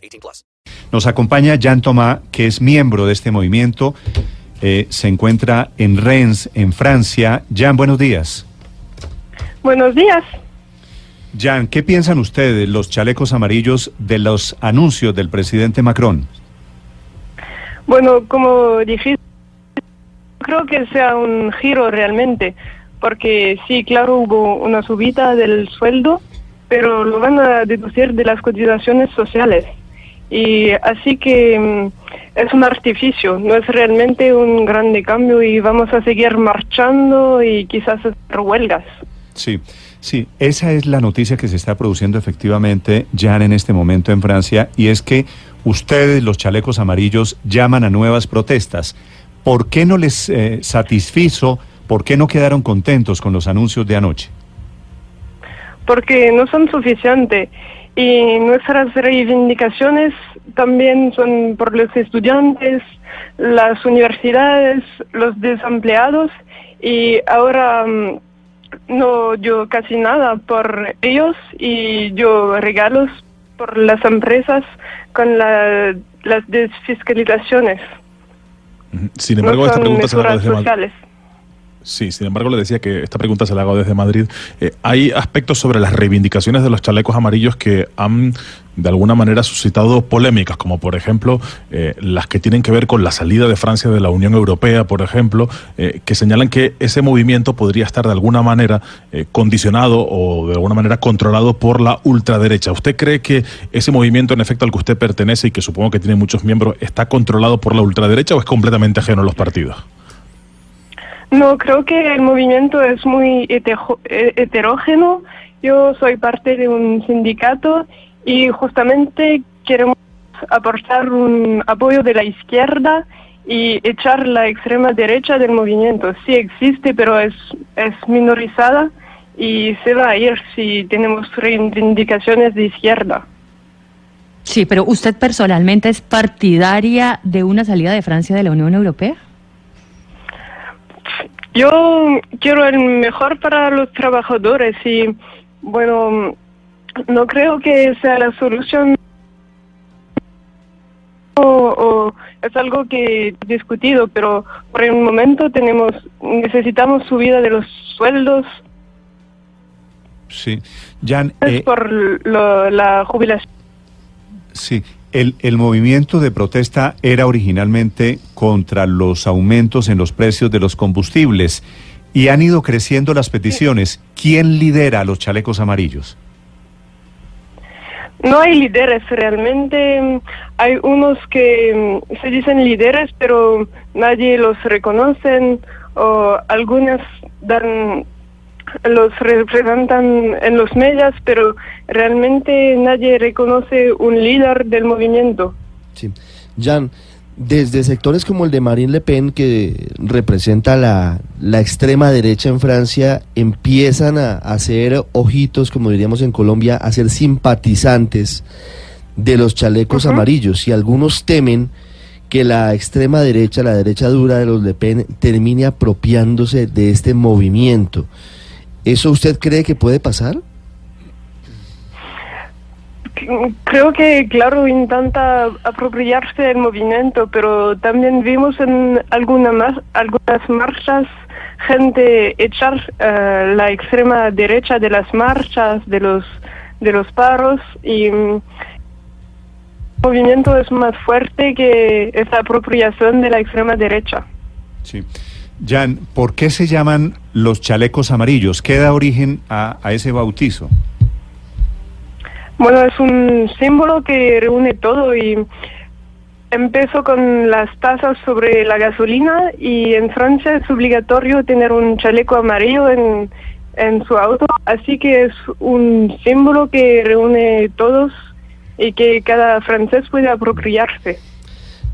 18 plus. Nos acompaña Jan Thomas, que es miembro de este movimiento. Eh, se encuentra en Rennes, en Francia. Jan, buenos días. Buenos días. Jan, ¿qué piensan ustedes, los chalecos amarillos, de los anuncios del presidente Macron? Bueno, como dijiste, creo que sea un giro realmente, porque sí, claro, hubo una subida del sueldo, pero lo van a deducir de las cotizaciones sociales. Y así que mm, es un artificio, no es realmente un grande cambio y vamos a seguir marchando y quizás hacer huelgas. Sí, sí, esa es la noticia que se está produciendo efectivamente ya en este momento en Francia y es que ustedes, los chalecos amarillos, llaman a nuevas protestas. ¿Por qué no les eh, satisfizo? ¿Por qué no quedaron contentos con los anuncios de anoche? Porque no son suficientes y nuestras reivindicaciones también son por los estudiantes, las universidades, los desempleados. Y ahora mm, no yo casi nada por ellos y yo regalos por las empresas con las desfiscalizaciones. Sin embargo, esta pregunta se la Sí, sin embargo, le decía que esta pregunta se la hago desde Madrid. Eh, hay aspectos sobre las reivindicaciones de los chalecos amarillos que han de alguna manera suscitado polémicas, como por ejemplo eh, las que tienen que ver con la salida de Francia de la Unión Europea, por ejemplo, eh, que señalan que ese movimiento podría estar de alguna manera eh, condicionado o de alguna manera controlado por la ultraderecha. ¿Usted cree que ese movimiento, en efecto, al que usted pertenece y que supongo que tiene muchos miembros, está controlado por la ultraderecha o es completamente ajeno a los partidos? No, creo que el movimiento es muy heterógeno. Yo soy parte de un sindicato y justamente queremos aportar un apoyo de la izquierda y echar la extrema derecha del movimiento. Sí existe, pero es, es minorizada y se va a ir si tenemos reivindicaciones de izquierda. Sí, pero ¿usted personalmente es partidaria de una salida de Francia de la Unión Europea? Yo quiero el mejor para los trabajadores y, bueno, no creo que sea la solución o, es algo que he discutido, pero por el momento tenemos necesitamos subida de los sueldos. Sí, Jan. Es eh, por la jubilación. Sí, el, el movimiento de protesta era originalmente contra los aumentos en los precios de los combustibles y han ido creciendo las peticiones. ¿Quién lidera los chalecos amarillos? No hay líderes realmente. Hay unos que mm, se dicen líderes, pero nadie los reconoce o algunas dan los representan en los medios, pero realmente nadie reconoce un líder del movimiento. Sí. Jan, desde sectores como el de Marine Le Pen, que representa la, la extrema derecha en Francia, empiezan a, hacer ojitos, como diríamos en Colombia, a ser simpatizantes de los chalecos amarillos. Y algunos temen que la extrema derecha, la derecha dura de los Le Pen, termine apropiándose de este movimiento. ¿Eso usted cree que puede pasar? Creo que, claro, intenta apropiarse del movimiento, pero también vimos en alguna más, algunas marchas gente echar uh, la extrema derecha de las marchas, de los, de los paros, y mm, el movimiento es más fuerte que esa apropiación de la extrema derecha. Sí. Jan, ¿por qué se llaman los chalecos amarillos? ¿Qué da origen a, a ese bautizo? Bueno, es un símbolo que reúne todo y empezó con las tasas sobre la gasolina y en Francia es obligatorio tener un chaleco amarillo en, en su auto, así que es un símbolo que reúne todos y que cada francés puede apropiarse.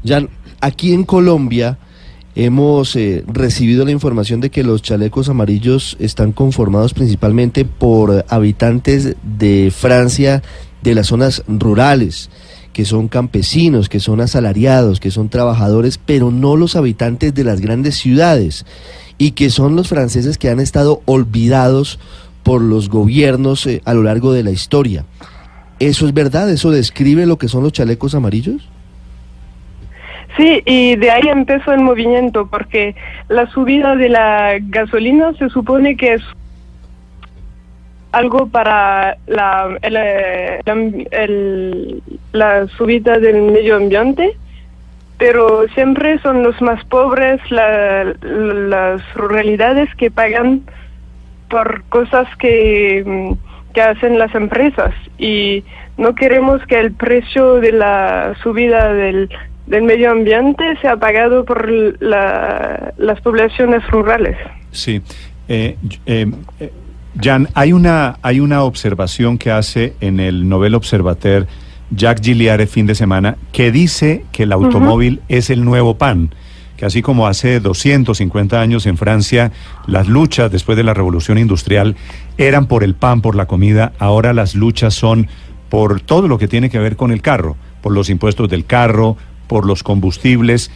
Jan, aquí en Colombia hemos eh, recibido la información de que los chalecos amarillos están conformados principalmente por habitantes de Francia de las zonas rurales que son campesinos, que son asalariados, que son trabajadores, pero no los habitantes de las grandes ciudades, y que son los franceses que han estado olvidados por los gobiernos eh, a lo largo de la historia. ¿Eso es verdad? ¿Eso describe lo que son los chalecos amarillos? Sí, y de ahí empezó el movimiento, porque la subida de la gasolina se supone que es algo para la, la, subida del medio ambiente, pero siempre son los más pobres, las ruralidades que pagan por cosas que, que hacen las empresas. Y no queremos que el precio de la subida del, del medio ambiente sea pagado por las poblaciones rurales. Sí. Eh, eh, eh Jan, hay una, hay una observación que hace en el Nobel Observateur Jacques Gilliard fin de semana que dice que el automóvil es el nuevo pan que así como hace 250 años en Francia las luchas después de la revolución industrial eran por el pan, por la comida, ahora las luchas son por todo lo que tiene que ver con el carro, por los impuestos del carro, por los combustibles.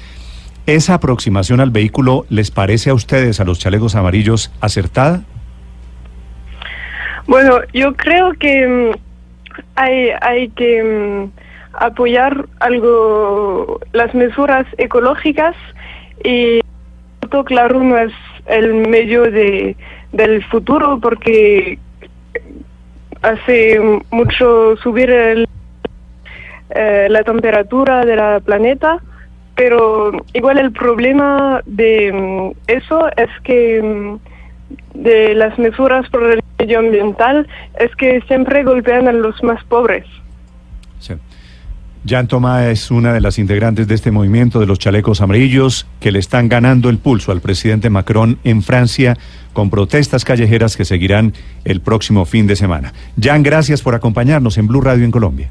¿Esa aproximación al vehículo les parece a ustedes, a los chalecos amarillos, acertada? Bueno, yo creo que mm, hay, hay que mm, apoyar algo las mesuras ecológicas y claro no es el medio de, del futuro porque hace mucho subir el, eh, la temperatura de la planeta pero igual el problema de mm, eso es que de las mesuras por el medioambiental es que siempre golpean a los más pobres. Sí. Jan es una de las integrantes de este movimiento de los chalecos amarillos que le están ganando el pulso al presidente Macron en Francia con protestas callejeras que seguirán el próximo fin de semana. Jan, gracias por acompañarnos en Blue Radio en Colombia.